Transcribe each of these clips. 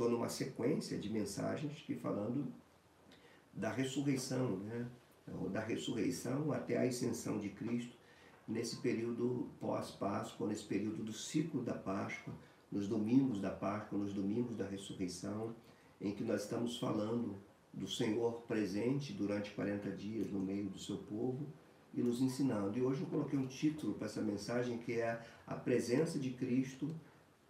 estou numa sequência de mensagens que falando da ressurreição, né? da ressurreição até a ascensão de Cristo, nesse período pós-Páscoa, nesse período do ciclo da Páscoa, nos domingos da Páscoa, nos domingos da ressurreição, em que nós estamos falando do Senhor presente durante 40 dias no meio do seu povo e nos ensinando. E hoje eu coloquei um título para essa mensagem que é a presença de Cristo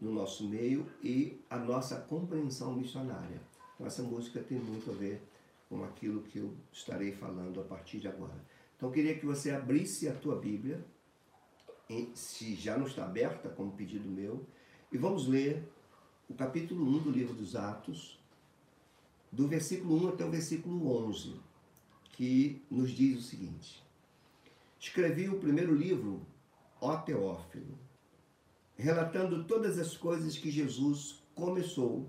no nosso meio e a nossa compreensão missionária. Então essa música tem muito a ver com aquilo que eu estarei falando a partir de agora. Então eu queria que você abrisse a tua Bíblia, se já não está aberta, como pedido meu, e vamos ler o capítulo 1 do livro dos Atos, do versículo 1 até o versículo 11, que nos diz o seguinte: Escrevi o primeiro livro, ó Teófilo, relatando todas as coisas que Jesus começou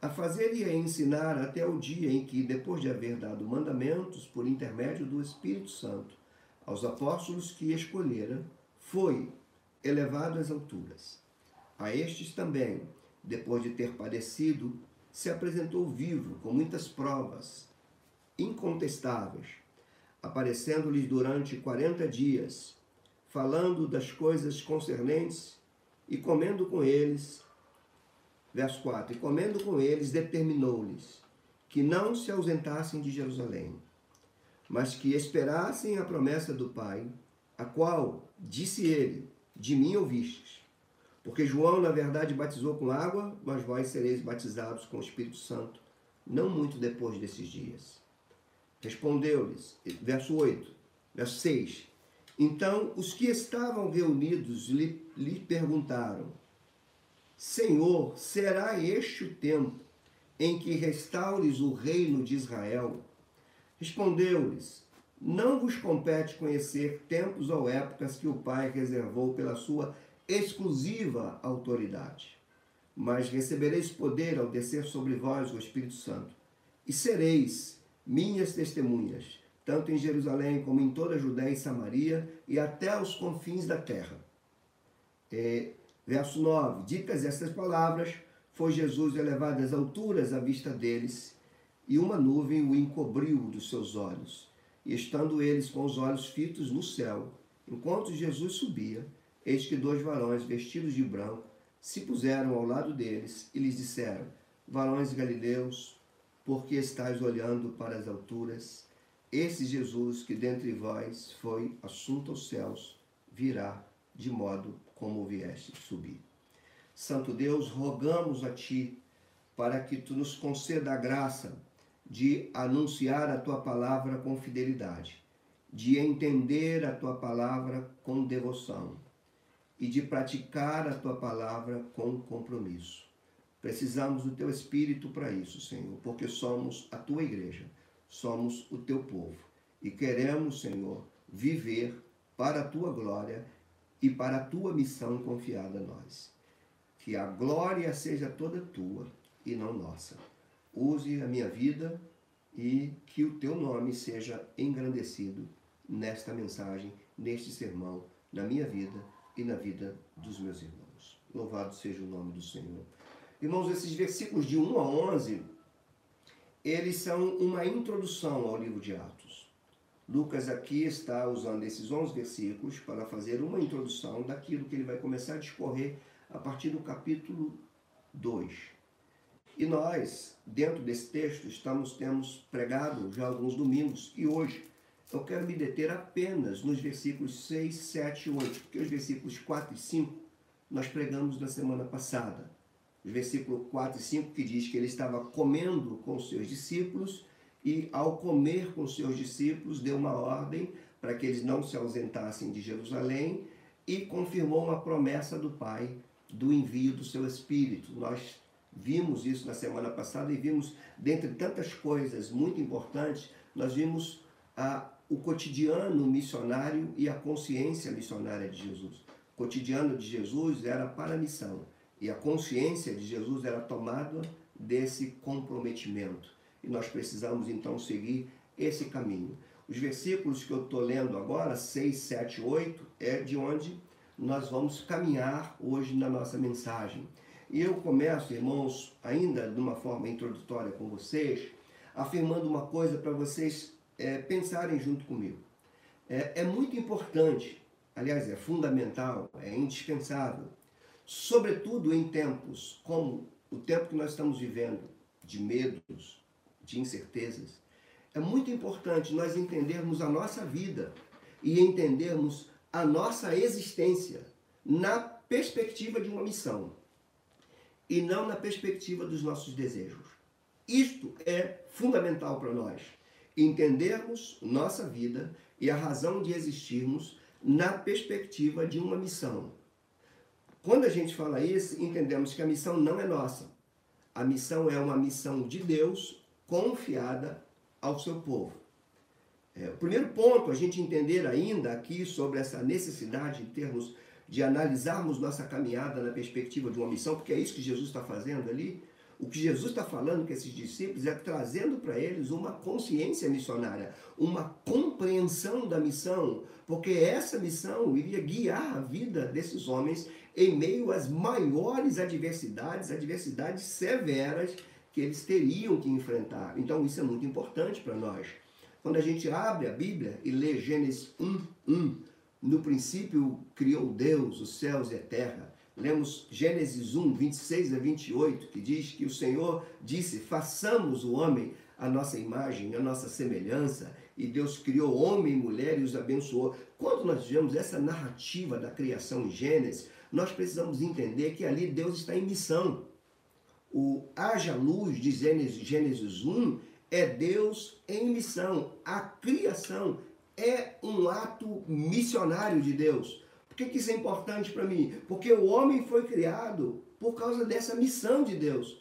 a fazer e a ensinar até o dia em que, depois de haver dado mandamentos por intermédio do Espírito Santo aos apóstolos que escolhera, foi elevado às alturas. A estes também, depois de ter padecido, se apresentou vivo com muitas provas incontestáveis, aparecendo-lhes durante quarenta dias, falando das coisas concernentes e comendo com eles. Verso 4: E comendo com eles, determinou-lhes que não se ausentassem de Jerusalém, mas que esperassem a promessa do Pai, a qual, disse ele, de mim ouvistes. Porque João, na verdade, batizou com água, mas vós sereis batizados com o Espírito Santo, não muito depois desses dias. Respondeu-lhes, verso 8, verso 6. Então os que estavam reunidos lhe, lhe perguntaram: Senhor, será este o tempo em que restaures o reino de Israel? Respondeu-lhes: Não vos compete conhecer tempos ou épocas que o Pai reservou pela sua exclusiva autoridade. Mas recebereis poder ao descer sobre vós o Espírito Santo, e sereis minhas testemunhas, tanto em Jerusalém como em toda a Judéia e Samaria e até os confins da terra. É, verso 9: Ditas estas palavras, foi Jesus elevado às alturas à vista deles, e uma nuvem o encobriu dos seus olhos. E estando eles com os olhos fitos no céu, enquanto Jesus subia, Eis que dois varões vestidos de branco se puseram ao lado deles e lhes disseram: Varões galileus, por que estáis olhando para as alturas? Esse Jesus que dentre vós foi assunto aos céus, virá de modo como vieste subir. Santo Deus, rogamos a Ti para que Tu nos conceda a graça de anunciar a Tua palavra com fidelidade, de entender a Tua palavra com devoção e de praticar a tua palavra com compromisso. Precisamos do teu espírito para isso, Senhor, porque somos a tua igreja, somos o teu povo e queremos, Senhor, viver para a tua glória e para a tua missão confiada a nós. Que a glória seja toda tua e não nossa. Use a minha vida e que o teu nome seja engrandecido nesta mensagem, neste sermão, na minha vida e na vida dos meus irmãos. Louvado seja o nome do Senhor. Irmãos, esses versículos de 1 a 11, eles são uma introdução ao livro de Atos. Lucas aqui está usando esses 11 versículos para fazer uma introdução daquilo que ele vai começar a discorrer a partir do capítulo 2. E nós, dentro desse texto, estamos temos pregado já alguns domingos e hoje eu quero me deter apenas nos versículos 6, 7 e 8, porque os versículos 4 e 5 nós pregamos na semana passada. Versículo 4 e 5 que diz que ele estava comendo com seus discípulos e ao comer com seus discípulos deu uma ordem para que eles não se ausentassem de Jerusalém e confirmou uma promessa do Pai do envio do seu Espírito. Nós vimos isso na semana passada e vimos, dentre tantas coisas muito importantes, nós vimos a o cotidiano missionário e a consciência missionária de Jesus. O cotidiano de Jesus era para a missão e a consciência de Jesus era tomada desse comprometimento. E nós precisamos então seguir esse caminho. Os versículos que eu estou lendo agora, 6, 7, 8, é de onde nós vamos caminhar hoje na nossa mensagem. E eu começo, irmãos, ainda de uma forma introdutória com vocês, afirmando uma coisa para vocês é, pensarem junto comigo. É, é muito importante, aliás, é fundamental, é indispensável, sobretudo em tempos como o tempo que nós estamos vivendo, de medos, de incertezas, é muito importante nós entendermos a nossa vida e entendermos a nossa existência na perspectiva de uma missão e não na perspectiva dos nossos desejos. Isto é fundamental para nós, entendermos nossa vida e a razão de existirmos na perspectiva de uma missão. Quando a gente fala isso, entendemos que a missão não é nossa. A missão é uma missão de Deus confiada ao seu povo. É, o primeiro ponto a gente entender ainda aqui sobre essa necessidade de termos de analisarmos nossa caminhada na perspectiva de uma missão, porque é isso que Jesus está fazendo ali. O que Jesus está falando com esses discípulos é trazendo para eles uma consciência missionária, uma compreensão da missão, porque essa missão iria guiar a vida desses homens em meio às maiores adversidades, adversidades severas que eles teriam que enfrentar. Então isso é muito importante para nós. Quando a gente abre a Bíblia e lê Gênesis 1, 1, no princípio criou Deus os céus e a terra. Lemos Gênesis 1, 26 a 28, que diz que o Senhor disse: façamos o homem a nossa imagem, a nossa semelhança, e Deus criou homem e mulher e os abençoou. Quando nós vemos essa narrativa da criação em Gênesis, nós precisamos entender que ali Deus está em missão. O haja luz de Gênesis, Gênesis 1 é Deus em missão. A criação é um ato missionário de Deus. Que, que isso é importante para mim? Porque o homem foi criado por causa dessa missão de Deus.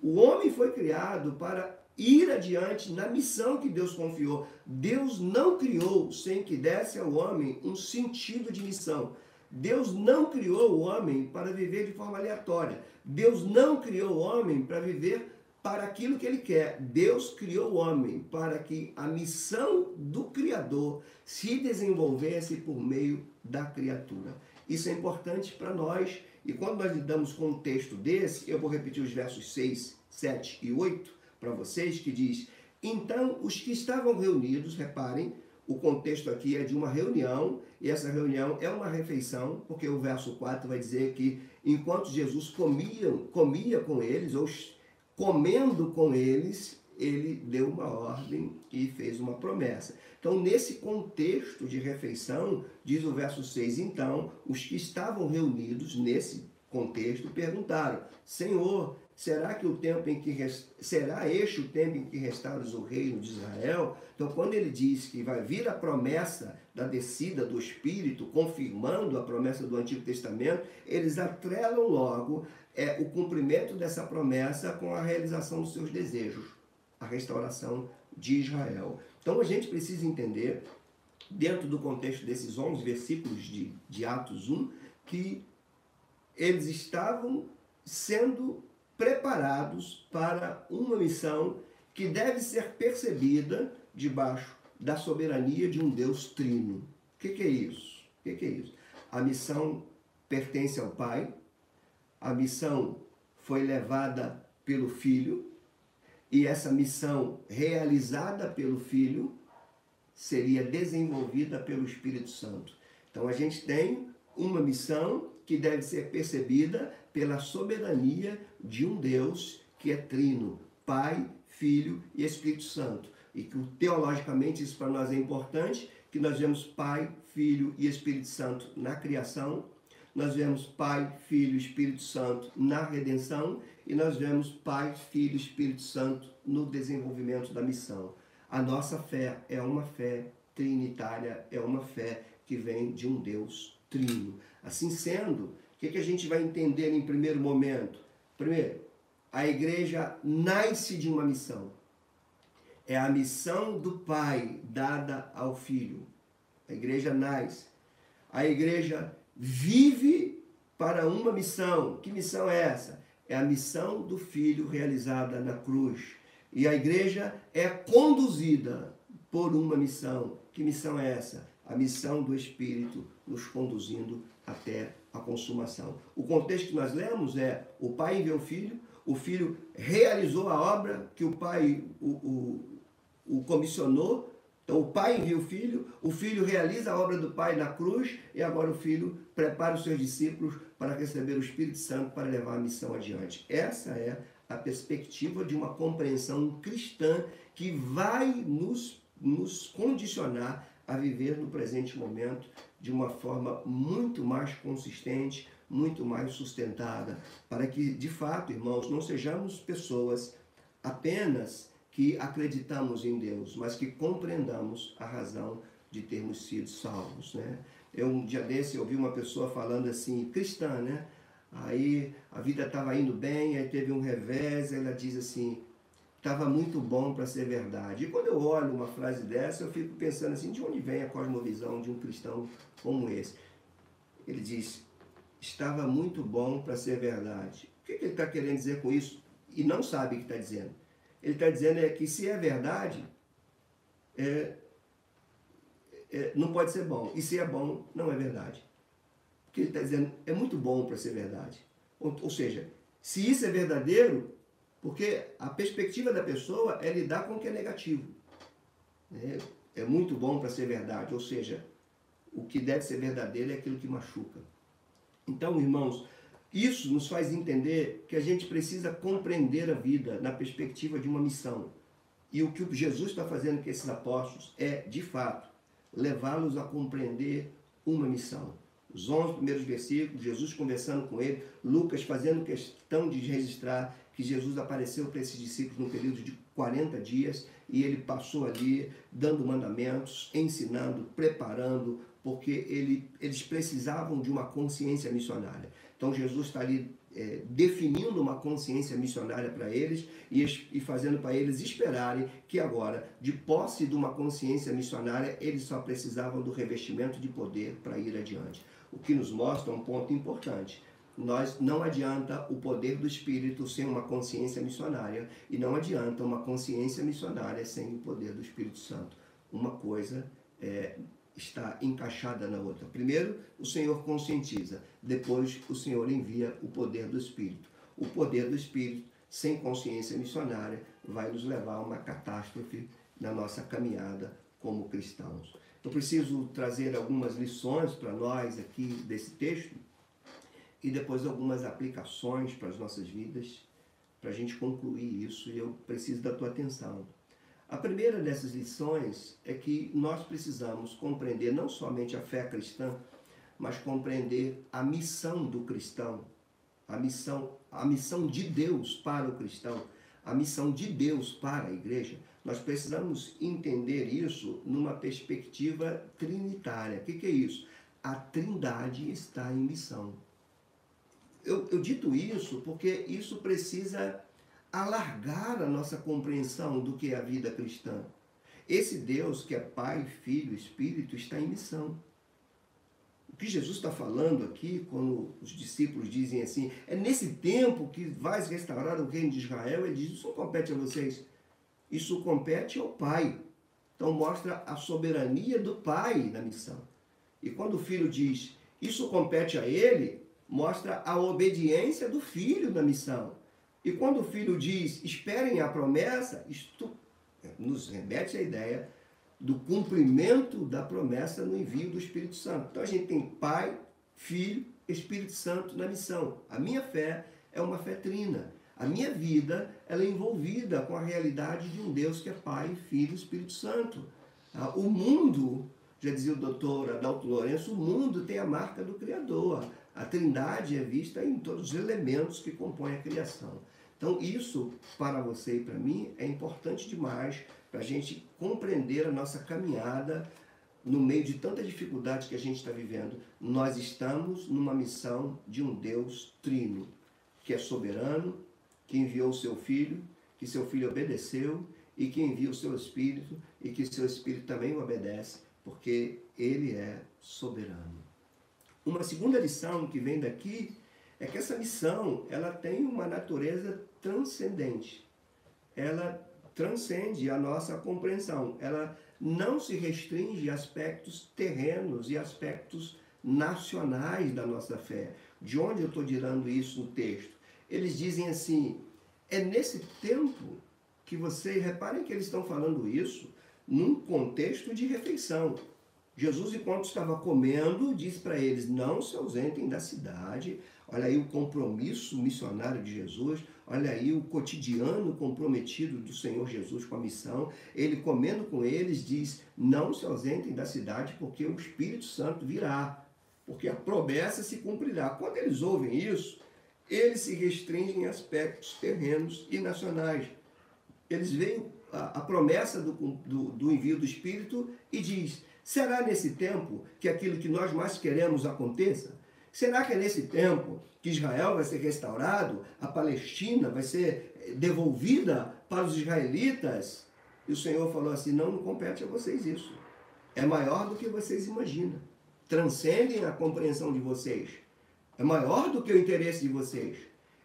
O homem foi criado para ir adiante na missão que Deus confiou. Deus não criou sem que desse ao homem um sentido de missão. Deus não criou o homem para viver de forma aleatória. Deus não criou o homem para viver para aquilo que ele quer. Deus criou o homem para que a missão do Criador se desenvolvesse por meio da criatura. Isso é importante para nós. E quando nós lidamos com um texto desse, eu vou repetir os versos 6, 7 e 8 para vocês, que diz: Então os que estavam reunidos, reparem, o contexto aqui é de uma reunião, e essa reunião é uma refeição, porque o verso 4 vai dizer que enquanto Jesus comia, comia com eles, ou comendo com eles, ele deu uma ordem e fez uma promessa. Então, nesse contexto de refeição, diz o verso 6, então, os que estavam reunidos nesse contexto perguntaram: Senhor, será que o tempo em que rest... será este o tempo em que restauras o reino de Israel? Então, quando ele diz que vai vir a promessa da descida do Espírito, confirmando a promessa do Antigo Testamento, eles atrelam logo é, o cumprimento dessa promessa com a realização dos seus desejos, a restauração de Israel. Então, a gente precisa entender, dentro do contexto desses 11 versículos de, de Atos 1, que eles estavam sendo preparados para uma missão que deve ser percebida debaixo da soberania de um Deus trino. O que, que é isso? O que, que é isso? A missão pertence ao Pai, a missão foi levada pelo Filho, e essa missão realizada pelo Filho seria desenvolvida pelo Espírito Santo. Então a gente tem uma missão que deve ser percebida pela soberania de um Deus que é trino, Pai, Filho e Espírito Santo. E que teologicamente isso para nós é importante, que nós vemos Pai, Filho e Espírito Santo na criação, nós vemos Pai, Filho e Espírito Santo na redenção e nós vemos Pai, Filho e Espírito Santo no desenvolvimento da missão. A nossa fé é uma fé trinitária, é uma fé que vem de um Deus trino. Assim sendo, o que, que a gente vai entender em primeiro momento? Primeiro, a igreja nasce de uma missão. É a missão do Pai dada ao Filho. A igreja nasce. A igreja vive para uma missão. Que missão é essa? É a missão do Filho realizada na cruz. E a igreja é conduzida por uma missão. Que missão é essa? A missão do Espírito nos conduzindo até a consumação. O contexto que nós lemos é o pai enviou o filho, o filho realizou a obra que o pai o, o, o comissionou. Então o pai envia o filho, o filho realiza a obra do pai na cruz e agora o filho prepara os seus discípulos para receber o Espírito Santo para levar a missão adiante. Essa é a perspectiva de uma compreensão cristã que vai nos, nos condicionar a viver no presente momento de uma forma muito mais consistente, muito mais sustentada, para que, de fato, irmãos, não sejamos pessoas apenas que acreditamos em Deus, mas que compreendamos a razão de termos sido salvos, né? Eu um dia desse ouvi uma pessoa falando assim, cristã, né? Aí a vida estava indo bem, aí teve um revés, ela diz assim, estava muito bom para ser verdade. E quando eu olho uma frase dessa, eu fico pensando assim, de onde vem a cosmovisão de um cristão como esse? Ele diz, estava muito bom para ser verdade. O que, que ele está querendo dizer com isso? E não sabe o que está dizendo. Ele está dizendo é que se é verdade, é, é, não pode ser bom. E se é bom, não é verdade. O que ele está dizendo é muito bom para ser verdade. Ou, ou seja, se isso é verdadeiro, porque a perspectiva da pessoa é lidar com o que é negativo. É, é muito bom para ser verdade, ou seja, o que deve ser verdadeiro é aquilo que machuca. Então, irmãos, isso nos faz entender que a gente precisa compreender a vida na perspectiva de uma missão. E o que Jesus está fazendo com esses apóstolos é, de fato, levá-los a compreender uma missão. Os 11 primeiros versículos, Jesus conversando com ele, Lucas fazendo questão de registrar que Jesus apareceu para esses discípulos no período de 40 dias e ele passou ali dando mandamentos, ensinando, preparando, porque ele, eles precisavam de uma consciência missionária. Então Jesus está ali é, definindo uma consciência missionária para eles e, e fazendo para eles esperarem que agora, de posse de uma consciência missionária, eles só precisavam do revestimento de poder para ir adiante. O que nos mostra um ponto importante. Nós não adianta o poder do Espírito sem uma consciência missionária e não adianta uma consciência missionária sem o poder do Espírito Santo. Uma coisa é, está encaixada na outra. Primeiro, o Senhor conscientiza, depois, o Senhor envia o poder do Espírito. O poder do Espírito, sem consciência missionária, vai nos levar a uma catástrofe na nossa caminhada como cristãos. Eu preciso trazer algumas lições para nós aqui desse texto e depois algumas aplicações para as nossas vidas, para a gente concluir isso, e eu preciso da tua atenção. A primeira dessas lições é que nós precisamos compreender não somente a fé cristã, mas compreender a missão do cristão, a missão, a missão de Deus para o cristão, a missão de Deus para a igreja. Nós precisamos entender isso numa perspectiva trinitária. O que, é isso? A Trindade está em missão. Eu, eu dito isso porque isso precisa alargar a nossa compreensão do que é a vida cristã. Esse Deus que é Pai, Filho, Espírito está em missão. O que Jesus está falando aqui, quando os discípulos dizem assim, é nesse tempo que vais restaurar o reino de Israel, ele diz: Isso não compete a vocês, isso compete ao Pai. Então mostra a soberania do Pai na missão. E quando o filho diz, isso compete a ele, mostra a obediência do filho na missão. E quando o filho diz, esperem a promessa, isto nos remete à ideia do cumprimento da promessa no envio do Espírito Santo. Então a gente tem Pai, Filho, Espírito Santo na missão. A minha fé é uma fé trina. A minha vida ela é envolvida com a realidade de um Deus que é Pai, Filho e Espírito Santo. Ah, o mundo, já dizia o doutor Adalto Lourenço, o mundo tem a marca do Criador. A trindade é vista em todos os elementos que compõem a criação. Então, isso para você e para mim é importante demais para a gente compreender a nossa caminhada no meio de tanta dificuldade que a gente está vivendo. Nós estamos numa missão de um Deus trino, que é soberano, que enviou o seu filho, que seu filho obedeceu e que envia o seu espírito e que seu espírito também obedece, porque ele é soberano. Uma segunda lição que vem daqui é que essa missão ela tem uma natureza transcendente. Ela transcende a nossa compreensão. Ela não se restringe a aspectos terrenos e aspectos nacionais da nossa fé. De onde eu estou tirando isso no texto? Eles dizem assim: é nesse tempo que vocês, reparem que eles estão falando isso num contexto de refeição. Jesus, enquanto estava comendo, disse para eles: não se ausentem da cidade. Olha aí o compromisso missionário de Jesus, olha aí o cotidiano comprometido do Senhor Jesus com a missão. Ele comendo com eles diz: não se ausentem da cidade, porque o Espírito Santo virá, porque a promessa se cumprirá. Quando eles ouvem isso, eles se restringem a aspectos terrenos e nacionais. Eles veem a, a promessa do, do, do envio do Espírito e diz: será nesse tempo que aquilo que nós mais queremos aconteça? Será que é nesse tempo que Israel vai ser restaurado, a Palestina vai ser devolvida para os israelitas? E o Senhor falou assim: não, não compete a vocês isso. É maior do que vocês imaginam. Transcendem a compreensão de vocês. É maior do que o interesse de vocês.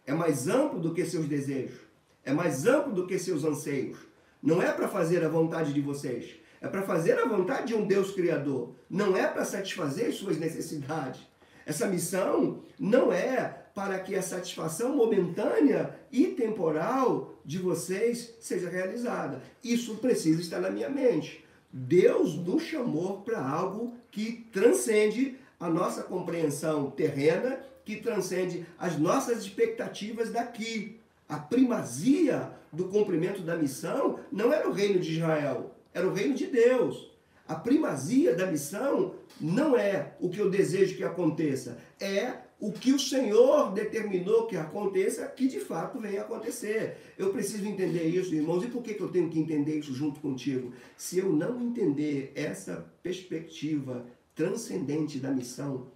É mais amplo do que seus desejos. É mais amplo do que seus anseios. Não é para fazer a vontade de vocês. É para fazer a vontade de um Deus Criador. Não é para satisfazer suas necessidades. Essa missão não é para que a satisfação momentânea e temporal de vocês seja realizada. Isso precisa estar na minha mente. Deus nos chamou para algo que transcende a nossa compreensão terrena, que transcende as nossas expectativas daqui. A primazia do cumprimento da missão não era o reino de Israel, era o reino de Deus. A primazia da missão não é o que eu desejo que aconteça, é o que o Senhor determinou que aconteça, que de fato venha acontecer. Eu preciso entender isso, irmãos. E por que eu tenho que entender isso junto contigo? Se eu não entender essa perspectiva transcendente da missão,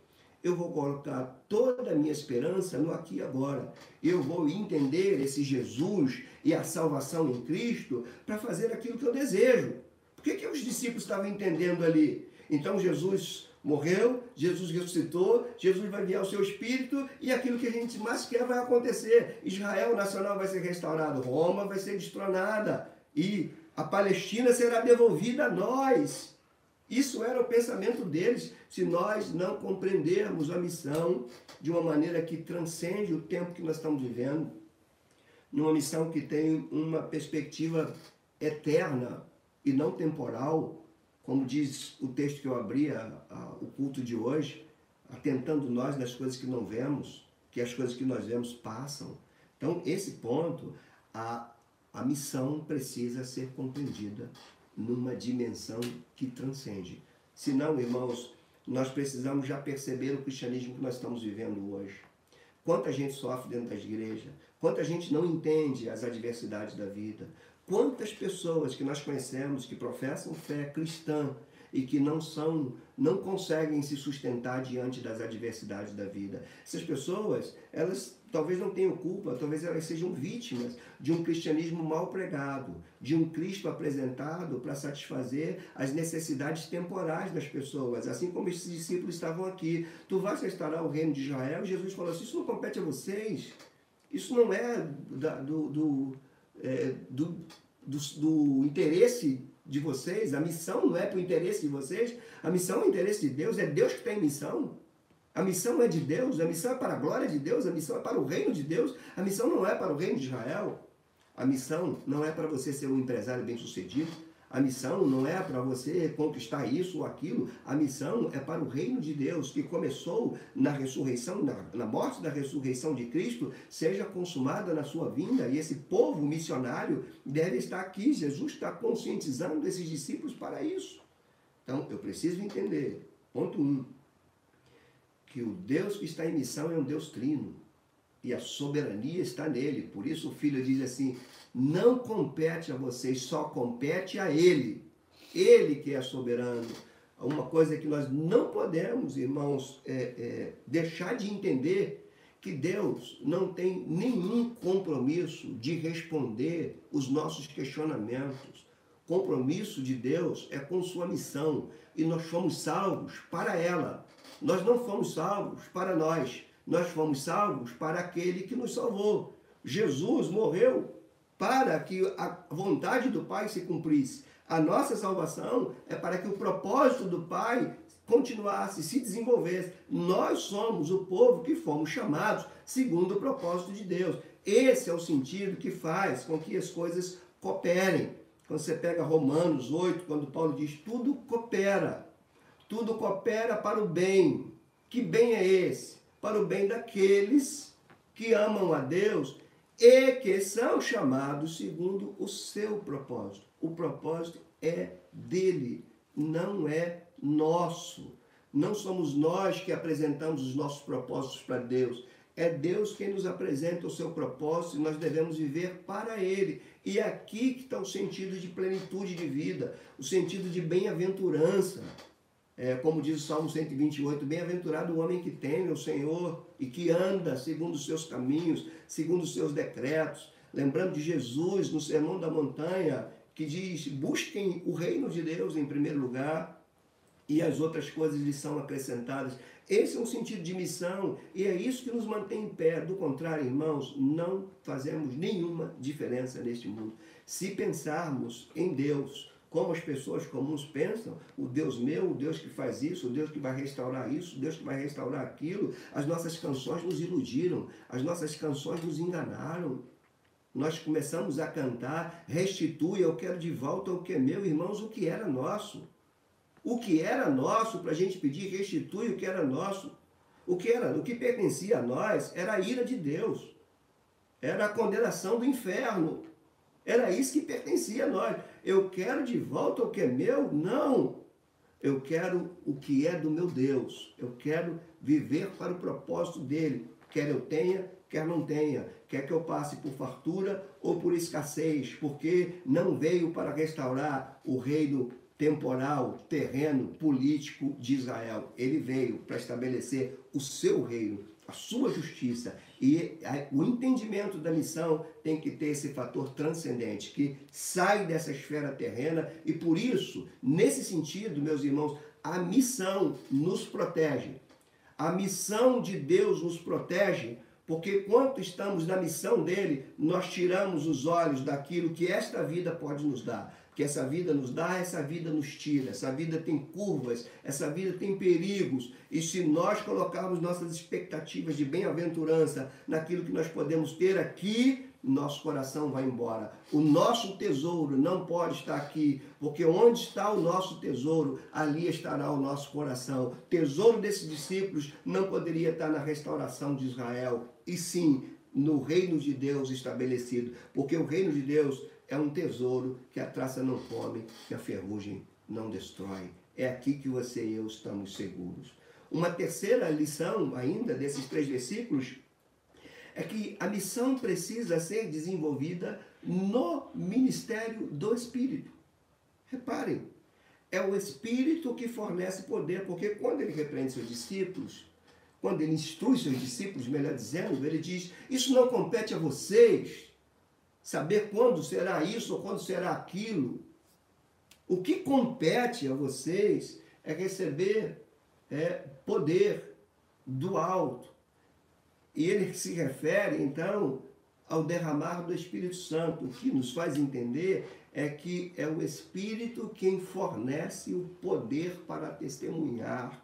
eu vou colocar toda a minha esperança no aqui e agora. Eu vou entender esse Jesus e a salvação em Cristo para fazer aquilo que eu desejo. Que, que os discípulos estavam entendendo ali? Então Jesus morreu, Jesus ressuscitou, Jesus vai enviar o seu Espírito e aquilo que a gente mais quer vai acontecer. Israel nacional vai ser restaurado, Roma vai ser destronada e a Palestina será devolvida a nós. Isso era o pensamento deles, se nós não compreendermos a missão de uma maneira que transcende o tempo que nós estamos vivendo, numa missão que tem uma perspectiva eterna e não temporal, como diz o texto que eu abri, a, a, o culto de hoje, atentando nós nas coisas que não vemos, que as coisas que nós vemos passam. Então, esse ponto, a, a missão precisa ser compreendida numa dimensão que transcende. Senão, irmãos, nós precisamos já perceber o cristianismo que nós estamos vivendo hoje. Quanta gente sofre dentro das igrejas, quanta gente não entende as adversidades da vida, quantas pessoas que nós conhecemos que professam fé cristã e que não são, não conseguem se sustentar diante das adversidades da vida. Essas pessoas, elas talvez não tenham culpa, talvez elas sejam vítimas de um cristianismo mal pregado, de um Cristo apresentado para satisfazer as necessidades temporais das pessoas, assim como esses discípulos estavam aqui. Tu vais restaurar o reino de Israel? Jesus falou assim: Isso não compete a vocês, isso não é da, do, do, é, do, do, do interesse de vocês, a missão não é para o interesse de vocês, a missão é o interesse de Deus, é Deus que tem missão. A missão é de Deus, a missão é para a glória de Deus, a missão é para o reino de Deus, a missão não é para o reino de Israel. A missão não é para você ser um empresário bem-sucedido, a missão não é para você conquistar isso ou aquilo, a missão é para o reino de Deus, que começou na ressurreição, na, na, morte da ressurreição de Cristo, seja consumada na sua vinda, e esse povo missionário deve estar aqui. Jesus está conscientizando esses discípulos para isso. Então, eu preciso entender, ponto um, que o Deus que está em missão é um Deus trino e a soberania está nele. Por isso o filho diz assim: não compete a vocês, só compete a ele. Ele que é soberano. Uma coisa que nós não podemos, irmãos, é, é, deixar de entender que Deus não tem nenhum compromisso de responder os nossos questionamentos. Compromisso de Deus é com sua missão e nós fomos salvos para ela. Nós não fomos salvos para nós, nós fomos salvos para aquele que nos salvou. Jesus morreu para que a vontade do Pai se cumprisse. A nossa salvação é para que o propósito do Pai continuasse, se desenvolvesse. Nós somos o povo que fomos chamados segundo o propósito de Deus. Esse é o sentido que faz com que as coisas cooperem. Quando você pega Romanos 8, quando Paulo diz tudo coopera, tudo coopera para o bem. Que bem é esse? Para o bem daqueles que amam a Deus e que são chamados segundo o seu propósito. O propósito é dele, não é nosso. Não somos nós que apresentamos os nossos propósitos para Deus. É Deus quem nos apresenta o seu propósito e nós devemos viver para Ele. E é aqui que está o sentido de plenitude de vida, o sentido de bem-aventurança. É, como diz o Salmo 128, bem-aventurado o homem que teme o Senhor e que anda segundo os seus caminhos, segundo os seus decretos. Lembrando de Jesus no Sermão da Montanha, que diz: busquem o reino de Deus em primeiro lugar e as outras coisas lhes são acrescentadas. Esse é um sentido de missão e é isso que nos mantém em pé. Do contrário, irmãos, não fazemos nenhuma diferença neste mundo. Se pensarmos em Deus como as pessoas comuns pensam, o Deus meu, o Deus que faz isso, o Deus que vai restaurar isso, o Deus que vai restaurar aquilo, as nossas canções nos iludiram, as nossas canções nos enganaram nós começamos a cantar, restitui, eu quero de volta o que é meu, irmãos, o que era nosso. O que era nosso para a gente pedir, restitui o que era nosso. O que era, o que pertencia a nós era a ira de Deus. Era a condenação do inferno. Era isso que pertencia a nós. Eu quero de volta o que é meu? Não. Eu quero o que é do meu Deus. Eu quero viver para o propósito dele. Quer eu tenha, quer não tenha, quer que eu passe por fartura ou por escassez, porque não veio para restaurar o reino temporal, terreno, político de Israel. Ele veio para estabelecer o seu reino, a sua justiça. E o entendimento da missão tem que ter esse fator transcendente, que sai dessa esfera terrena, e por isso, nesse sentido, meus irmãos, a missão nos protege. A missão de Deus nos protege porque quanto estamos na missão dele, nós tiramos os olhos daquilo que esta vida pode nos dar. Que essa vida nos dá, essa vida nos tira. Essa vida tem curvas, essa vida tem perigos. E se nós colocarmos nossas expectativas de bem-aventurança naquilo que nós podemos ter aqui, nosso coração vai embora. O nosso tesouro não pode estar aqui, porque onde está o nosso tesouro, ali estará o nosso coração. Tesouro desses discípulos não poderia estar na restauração de Israel, e sim no reino de Deus estabelecido, porque o reino de Deus é um tesouro que a traça não come, que a ferrugem não destrói. É aqui que você e eu estamos seguros. Uma terceira lição ainda desses três versículos é que a missão precisa ser desenvolvida no ministério do Espírito. Reparem, é o Espírito que fornece poder, porque quando ele repreende seus discípulos, quando ele instrui seus discípulos, melhor dizendo, ele diz: Isso não compete a vocês saber quando será isso ou quando será aquilo. O que compete a vocês é receber é, poder do alto. E ele se refere, então, ao derramar do Espírito Santo. O que nos faz entender é que é o Espírito quem fornece o poder para testemunhar.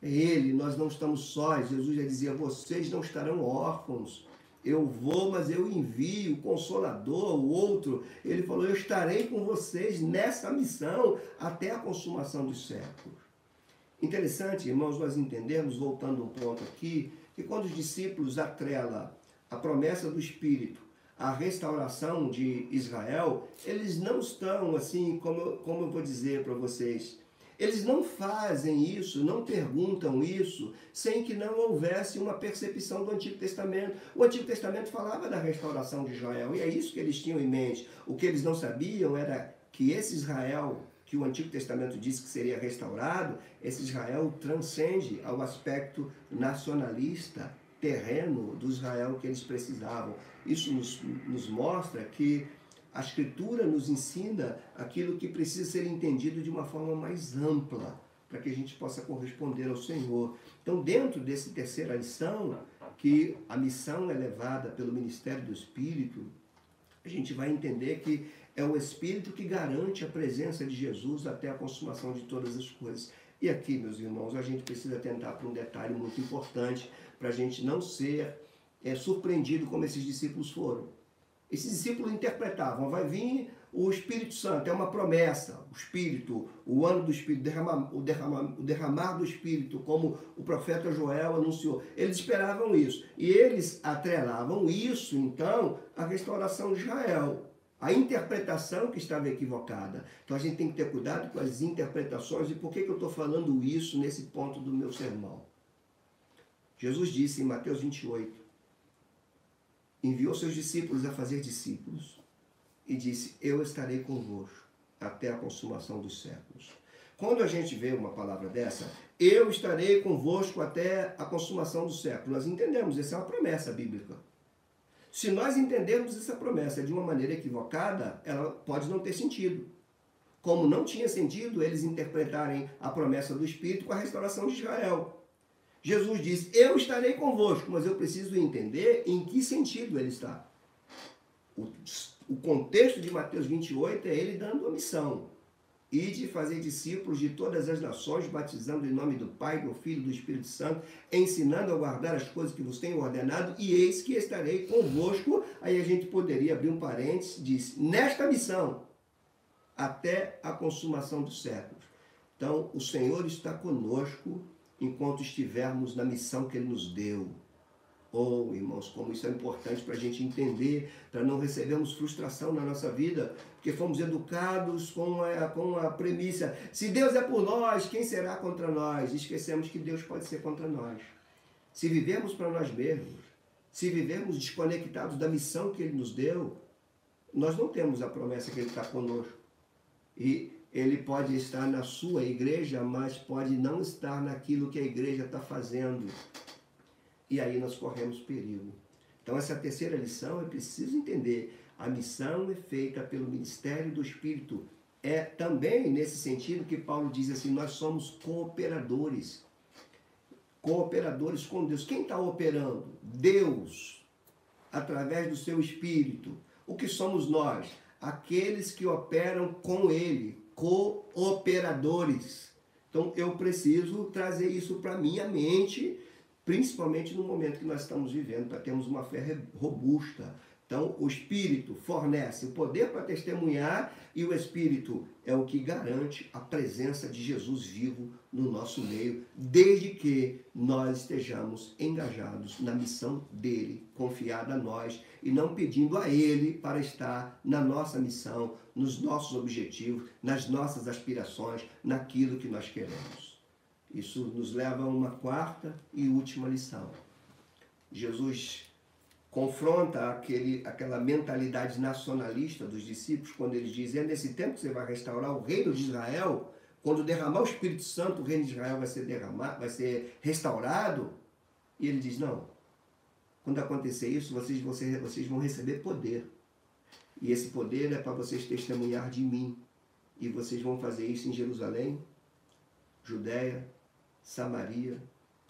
É Ele, nós não estamos sós. Jesus já dizia: vocês não estarão órfãos. Eu vou, mas eu envio o consolador, o outro. Ele falou: Eu estarei com vocês nessa missão até a consumação dos séculos. Interessante, irmãos, nós entendermos, voltando um ponto aqui, que quando os discípulos atrela a promessa do Espírito à restauração de Israel, eles não estão assim, como, como eu vou dizer para vocês, eles não fazem isso, não perguntam isso, sem que não houvesse uma percepção do Antigo Testamento. O Antigo Testamento falava da restauração de Israel, e é isso que eles tinham em mente. O que eles não sabiam era que esse Israel que o Antigo Testamento disse que seria restaurado, esse Israel transcende ao aspecto nacionalista, terreno do Israel que eles precisavam. Isso nos, nos mostra que a Escritura nos ensina aquilo que precisa ser entendido de uma forma mais ampla, para que a gente possa corresponder ao Senhor. Então, dentro dessa terceira lição, que a missão é levada pelo ministério do Espírito, a gente vai entender que é o Espírito que garante a presença de Jesus até a consumação de todas as coisas. E aqui, meus irmãos, a gente precisa atentar para um detalhe muito importante para a gente não ser é, surpreendido como esses discípulos foram. Esses discípulos interpretavam, vai vir o Espírito Santo, é uma promessa, o Espírito, o ano do Espírito, o, derramar, o derramar do Espírito, como o profeta Joel anunciou. Eles esperavam isso. E eles atrelavam isso, então, à restauração de Israel. A interpretação que estava equivocada. Então a gente tem que ter cuidado com as interpretações. E por que, que eu estou falando isso nesse ponto do meu sermão? Jesus disse em Mateus 28, enviou seus discípulos a fazer discípulos e disse: Eu estarei convosco até a consumação dos séculos. Quando a gente vê uma palavra dessa, eu estarei convosco até a consumação do século, nós entendemos, essa é uma promessa bíblica. Se nós entendermos essa promessa de uma maneira equivocada, ela pode não ter sentido. Como não tinha sentido eles interpretarem a promessa do Espírito com a restauração de Israel. Jesus disse: Eu estarei convosco, mas eu preciso entender em que sentido ele está. O, o contexto de Mateus 28 é ele dando a missão e de fazer discípulos de todas as nações, batizando em nome do Pai, do Filho e do Espírito Santo, ensinando a guardar as coisas que vos tenho ordenado, e eis que estarei convosco. Aí a gente poderia abrir um parênteses, diz, nesta missão, até a consumação dos séculos. Então, o Senhor está conosco enquanto estivermos na missão que Ele nos deu. Oh, irmãos, como isso é importante para a gente entender, para não recebermos frustração na nossa vida, porque fomos educados com a, com a premissa: se Deus é por nós, quem será contra nós? Esquecemos que Deus pode ser contra nós. Se vivemos para nós mesmos, se vivemos desconectados da missão que Ele nos deu, nós não temos a promessa que Ele está conosco. E Ele pode estar na sua igreja, mas pode não estar naquilo que a igreja está fazendo e aí nós corremos perigo. Então, essa terceira lição é preciso entender. A missão é feita pelo ministério do Espírito. É também nesse sentido que Paulo diz assim: nós somos cooperadores. Cooperadores com Deus. Quem está operando? Deus, através do seu Espírito. O que somos nós? Aqueles que operam com Ele, cooperadores. Então eu preciso trazer isso para minha mente principalmente no momento que nós estamos vivendo, para termos uma fé robusta. Então, o Espírito fornece o poder para testemunhar e o Espírito é o que garante a presença de Jesus vivo no nosso meio, desde que nós estejamos engajados na missão dele, confiada a nós e não pedindo a ele para estar na nossa missão, nos nossos objetivos, nas nossas aspirações, naquilo que nós queremos. Isso nos leva a uma quarta e última lição. Jesus confronta aquele, aquela mentalidade nacionalista dos discípulos quando eles dizem: é nesse tempo que você vai restaurar o reino de Israel. Quando derramar o Espírito Santo, o reino de Israel vai ser derramado, vai ser restaurado. E ele diz: não. Quando acontecer isso, vocês, vocês, vocês vão receber poder. E esse poder é para vocês testemunhar de mim. E vocês vão fazer isso em Jerusalém, Judéia, Samaria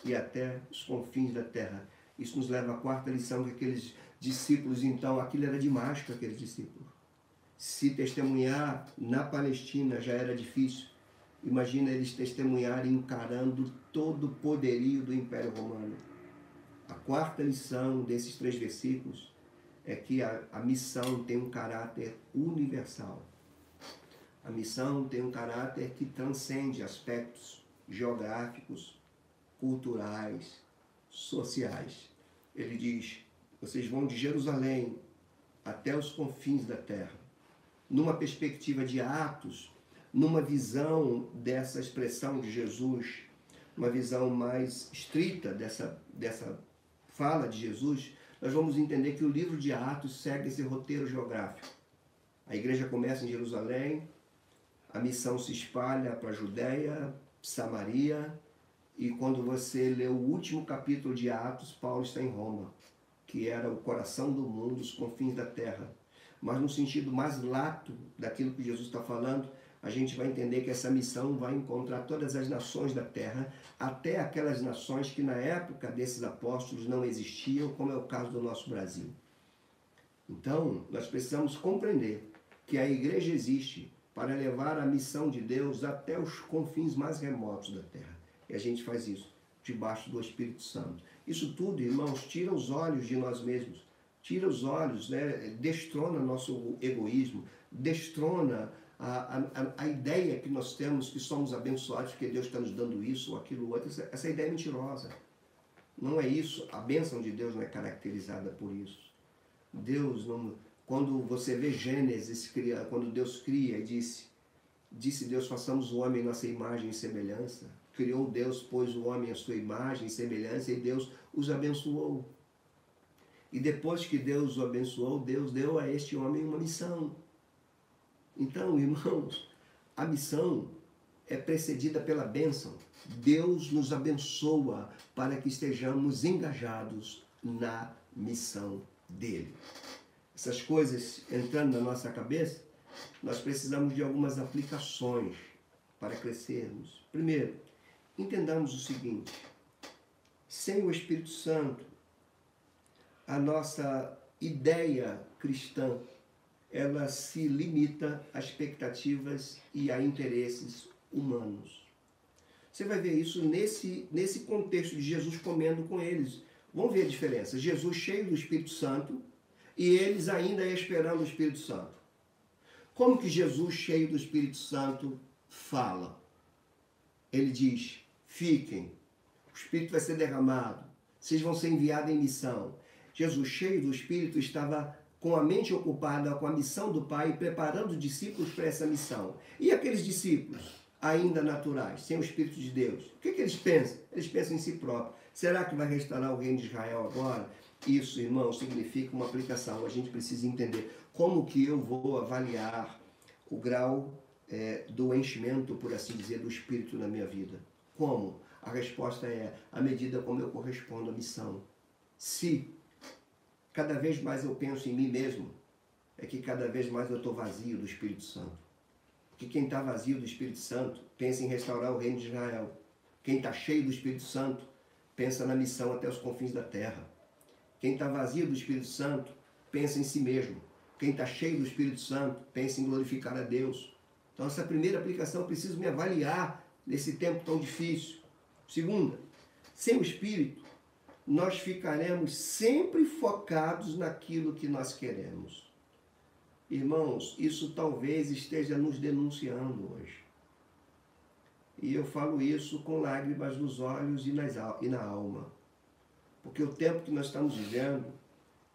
e até os confins da terra. Isso nos leva à quarta lição que aqueles discípulos, então, aquilo era demais para aqueles discípulos. Se testemunhar na Palestina já era difícil, imagina eles testemunharem encarando todo o poderio do Império Romano. A quarta lição desses três versículos é que a, a missão tem um caráter universal. A missão tem um caráter que transcende aspectos geográficos, culturais, sociais. Ele diz: vocês vão de Jerusalém até os confins da terra. Numa perspectiva de Atos, numa visão dessa expressão de Jesus, uma visão mais estrita dessa, dessa fala de Jesus, nós vamos entender que o livro de Atos segue esse roteiro geográfico. A igreja começa em Jerusalém, a missão se espalha para a Judéia, Samaria, e quando você lê o último capítulo de Atos, Paulo está em Roma, que era o coração do mundo, os confins da terra. Mas no sentido mais lato daquilo que Jesus está falando, a gente vai entender que essa missão vai encontrar todas as nações da terra, até aquelas nações que na época desses apóstolos não existiam, como é o caso do nosso Brasil. Então, nós precisamos compreender que a igreja existe para levar a missão de Deus até os confins mais remotos da terra. E a gente faz isso debaixo do Espírito Santo. Isso tudo, irmãos, tira os olhos de nós mesmos, tira os olhos, né? destrona nosso egoísmo, destrona a, a, a ideia que nós temos que somos abençoados porque Deus está nos dando isso ou aquilo outro. Essa, essa ideia é mentirosa. Não é isso. A bênção de Deus não é caracterizada por isso. Deus não. Quando você vê Gênesis, quando Deus cria e disse, disse Deus, façamos o homem nossa imagem e semelhança. Criou Deus, pôs o homem à sua imagem e semelhança, e Deus os abençoou. E depois que Deus o abençoou, Deus deu a este homem uma missão. Então, irmãos, a missão é precedida pela bênção. Deus nos abençoa para que estejamos engajados na missão dele. Essas coisas entrando na nossa cabeça, nós precisamos de algumas aplicações para crescermos. Primeiro, entendamos o seguinte: sem o Espírito Santo, a nossa ideia cristã ela se limita a expectativas e a interesses humanos. Você vai ver isso nesse, nesse contexto de Jesus comendo com eles. Vamos ver a diferença. Jesus cheio do Espírito Santo e eles ainda esperando o Espírito Santo. Como que Jesus cheio do Espírito Santo fala? Ele diz: fiquem, o Espírito vai ser derramado, vocês vão ser enviados em missão. Jesus cheio do Espírito estava com a mente ocupada com a missão do Pai, preparando discípulos para essa missão. E aqueles discípulos, ainda naturais, sem o Espírito de Deus, o que, que eles pensam? Eles pensam em si próprios. Será que vai restaurar o reino de Israel agora? Isso, irmão, significa uma aplicação. A gente precisa entender como que eu vou avaliar o grau é, do enchimento, por assim dizer, do Espírito na minha vida. Como? A resposta é a medida como eu correspondo à missão. Se cada vez mais eu penso em mim mesmo, é que cada vez mais eu estou vazio do Espírito Santo. Que quem está vazio do Espírito Santo pensa em restaurar o reino de Israel. Quem está cheio do Espírito Santo pensa na missão até os confins da terra. Quem está vazio do Espírito Santo pensa em si mesmo. Quem está cheio do Espírito Santo pensa em glorificar a Deus. Então, essa primeira aplicação, eu preciso me avaliar nesse tempo tão difícil. Segunda, sem o Espírito, nós ficaremos sempre focados naquilo que nós queremos. Irmãos, isso talvez esteja nos denunciando hoje. E eu falo isso com lágrimas nos olhos e, nas, e na alma. Porque o tempo que nós estamos vivendo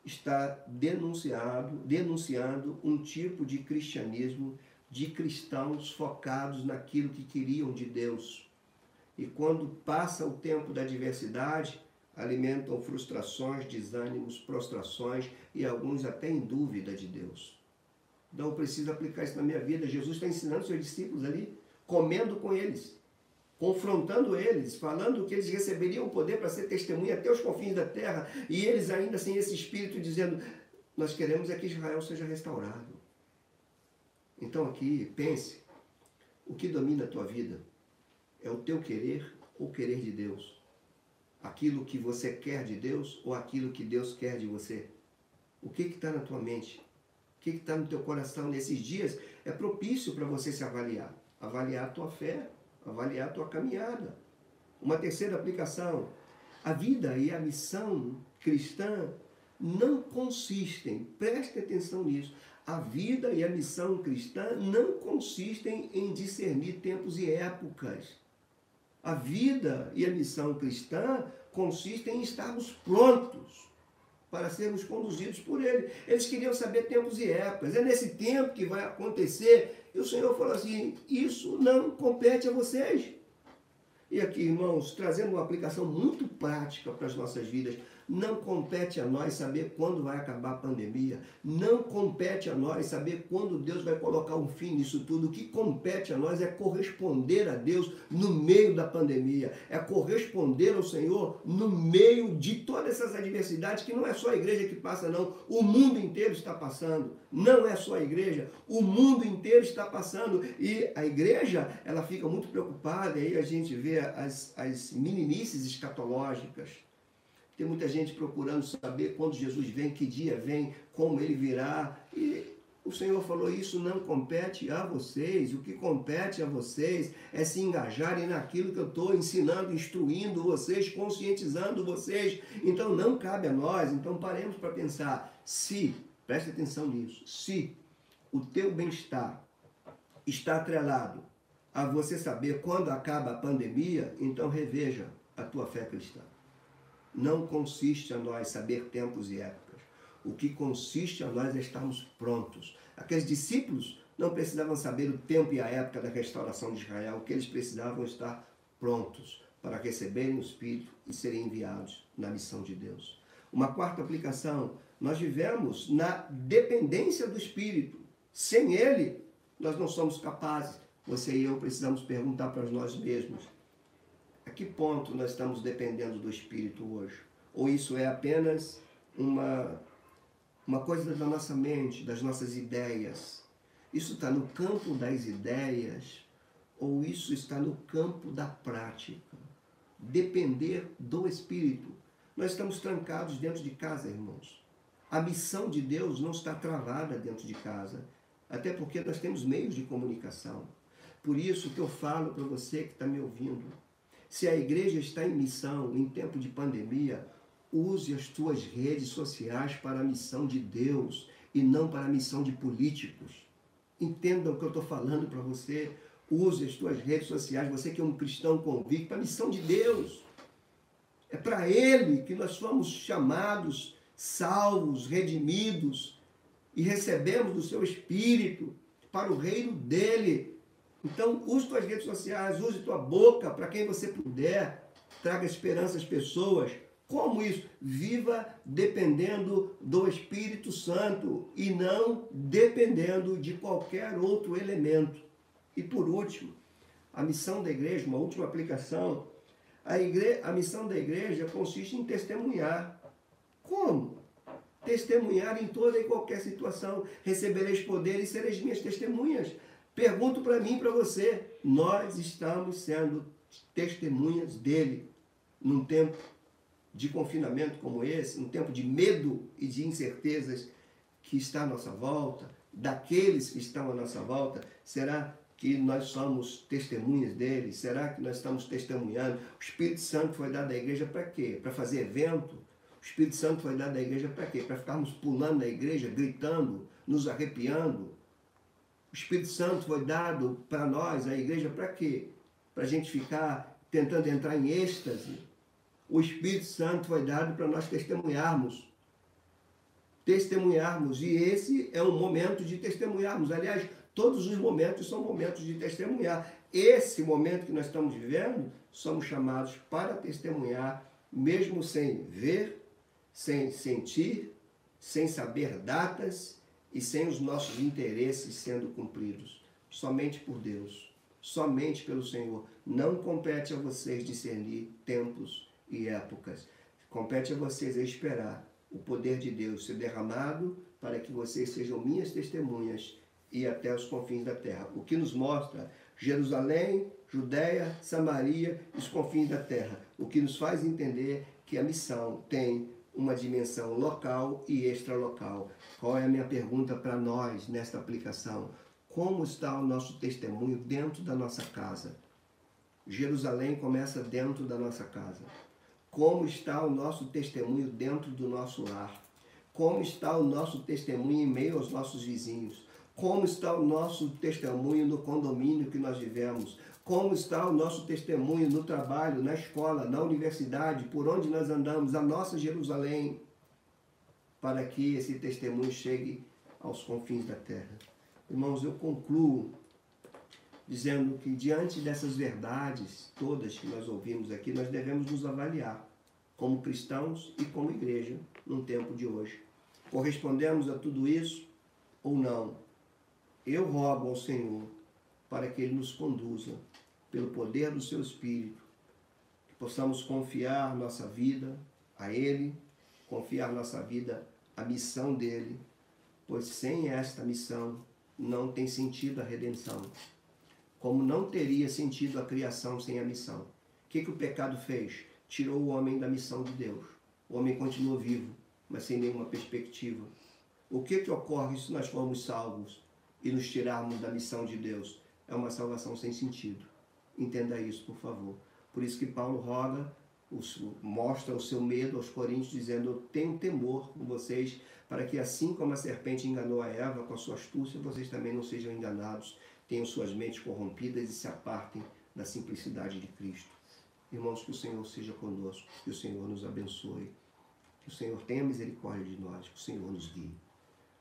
está denunciado, denunciando um tipo de cristianismo de cristãos focados naquilo que queriam de Deus. E quando passa o tempo da adversidade, alimentam frustrações, desânimos, prostrações e alguns até em dúvida de Deus. Então eu preciso aplicar isso na minha vida. Jesus está ensinando seus discípulos ali, comendo com eles, confrontando eles, falando que eles receberiam o poder para ser testemunha até os confins da terra, e eles ainda sem esse espírito dizendo: Nós queremos é que Israel seja restaurado. Então aqui, pense: o que domina a tua vida é o teu querer ou querer de Deus? aquilo que você quer de Deus ou aquilo que Deus quer de você? O que está na tua mente? O que está no teu coração nesses dias? É propício para você se avaliar. Avaliar a tua fé, avaliar a tua caminhada. Uma terceira aplicação. A vida e a missão cristã não consistem, preste atenção nisso, a vida e a missão cristã não consistem em discernir tempos e épocas. A vida e a missão cristã consistem em estarmos prontos para sermos conduzidos por Ele. Eles queriam saber tempos e épocas. É nesse tempo que vai acontecer. E o Senhor falou assim: Isso não compete a vocês. E aqui, irmãos, trazendo uma aplicação muito prática para as nossas vidas. Não compete a nós saber quando vai acabar a pandemia. Não compete a nós saber quando Deus vai colocar um fim nisso tudo. O que compete a nós é corresponder a Deus no meio da pandemia. É corresponder ao Senhor no meio de todas essas adversidades que não é só a igreja que passa, não. O mundo inteiro está passando. Não é só a igreja. O mundo inteiro está passando. E a igreja, ela fica muito preocupada. E aí a gente vê as, as meninices escatológicas tem muita gente procurando saber quando Jesus vem, que dia vem, como ele virá. E o Senhor falou: Isso não compete a vocês. O que compete a vocês é se engajarem naquilo que eu estou ensinando, instruindo vocês, conscientizando vocês. Então não cabe a nós. Então paremos para pensar: se, preste atenção nisso, se o teu bem-estar está atrelado a você saber quando acaba a pandemia, então reveja a tua fé cristã. Não consiste a nós saber tempos e épocas. O que consiste a nós é estarmos prontos. Aqueles discípulos não precisavam saber o tempo e a época da restauração de Israel, o que eles precisavam estar prontos para receberem o Espírito e serem enviados na missão de Deus. Uma quarta aplicação, nós vivemos na dependência do Espírito. Sem Ele, nós não somos capazes. Você e eu precisamos perguntar para nós mesmos: que ponto nós estamos dependendo do Espírito hoje? Ou isso é apenas uma uma coisa da nossa mente, das nossas ideias. Isso está no campo das ideias ou isso está no campo da prática? Depender do Espírito. Nós estamos trancados dentro de casa, irmãos. A missão de Deus não está travada dentro de casa, até porque nós temos meios de comunicação. Por isso que eu falo para você que está me ouvindo. Se a igreja está em missão em tempo de pandemia, Use as tuas redes sociais para a missão de Deus e não para a missão de políticos. Entenda o que eu estou falando para você. Use as tuas redes sociais, você que é um cristão convicto, para a missão de Deus. É para Ele que nós fomos chamados, salvos, redimidos e recebemos do seu Espírito para o reino dele. Então, use tuas redes sociais, use tua boca para quem você puder. Traga esperança às pessoas como isso? Viva dependendo do Espírito Santo e não dependendo de qualquer outro elemento. E por último, a missão da igreja, uma última aplicação. A, igre... a missão da igreja consiste em testemunhar. Como? Testemunhar em toda e qualquer situação. Recebereis poder e sereis minhas testemunhas. Pergunto para mim e para você: nós estamos sendo testemunhas dele num tempo de confinamento como esse, um tempo de medo e de incertezas que está à nossa volta, daqueles que estão à nossa volta, será que nós somos testemunhas dele? Será que nós estamos testemunhando? O Espírito Santo foi dado à igreja para quê? Para fazer evento? O Espírito Santo foi dado à igreja para quê? Para ficarmos pulando na igreja, gritando, nos arrepiando? O Espírito Santo foi dado para nós, a igreja, para quê? Para a gente ficar tentando entrar em êxtase, o Espírito Santo foi dado para nós testemunharmos. Testemunharmos. E esse é um momento de testemunharmos. Aliás, todos os momentos são momentos de testemunhar. Esse momento que nós estamos vivendo, somos chamados para testemunhar, mesmo sem ver, sem sentir, sem saber datas e sem os nossos interesses sendo cumpridos. Somente por Deus, somente pelo Senhor. Não compete a vocês discernir tempos e épocas. Compete a vocês esperar o poder de Deus ser derramado para que vocês sejam minhas testemunhas e até os confins da terra. O que nos mostra Jerusalém, Judéia, Samaria os confins da terra. O que nos faz entender que a missão tem uma dimensão local e extralocal. Qual é a minha pergunta para nós nesta aplicação? Como está o nosso testemunho dentro da nossa casa? Jerusalém começa dentro da nossa casa como está o nosso testemunho dentro do nosso lar, como está o nosso testemunho em meio aos nossos vizinhos, como está o nosso testemunho no condomínio que nós vivemos, como está o nosso testemunho no trabalho, na escola, na universidade, por onde nós andamos, a nossa Jerusalém, para que esse testemunho chegue aos confins da terra. Irmãos, eu concluo dizendo que diante dessas verdades todas que nós ouvimos aqui, nós devemos nos avaliar como cristãos e como igreja no tempo de hoje. Correspondemos a tudo isso ou não? Eu rogo ao Senhor para que Ele nos conduza pelo poder do Seu Espírito, que possamos confiar nossa vida a Ele, confiar nossa vida à missão dele, pois sem esta missão não tem sentido a redenção como não teria sentido a criação sem a missão. O que, que o pecado fez? Tirou o homem da missão de Deus. O homem continua vivo, mas sem nenhuma perspectiva. O que, que ocorre se nós formos salvos e nos tirarmos da missão de Deus? É uma salvação sem sentido. Entenda isso, por favor. Por isso que Paulo roga, mostra o seu medo aos coríntios, dizendo: Eu tenho temor por vocês, para que assim como a serpente enganou a Eva com a sua astúcia, vocês também não sejam enganados, tenham suas mentes corrompidas e se apartem da simplicidade de Cristo. Irmãos, que o Senhor seja conosco, que o Senhor nos abençoe, que o Senhor tenha misericórdia de nós, que o Senhor nos guie.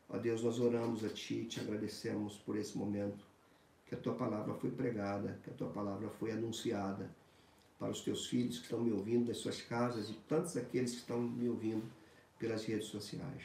Ó Deus, nós oramos a Ti, te agradecemos por esse momento, que a Tua palavra foi pregada, que a Tua palavra foi anunciada para os Teus filhos que estão me ouvindo das suas casas e tantos aqueles que estão me ouvindo pelas redes sociais.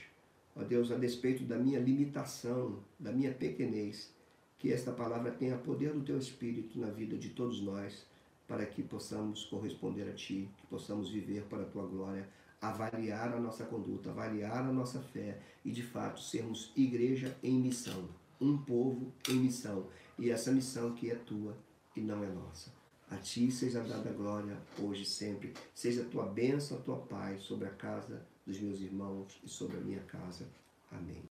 Ó Deus, a despeito da minha limitação, da minha pequenez, que esta palavra tenha poder do Teu Espírito na vida de todos nós, para que possamos corresponder a Ti, que possamos viver para a Tua glória, avaliar a nossa conduta, avaliar a nossa fé e, de fato, sermos igreja em missão, um povo em missão. E essa missão que é Tua e não é nossa. A Ti seja dada glória hoje e sempre. Seja a Tua bênção, a Tua paz sobre a casa dos meus irmãos e sobre a minha casa. Amém.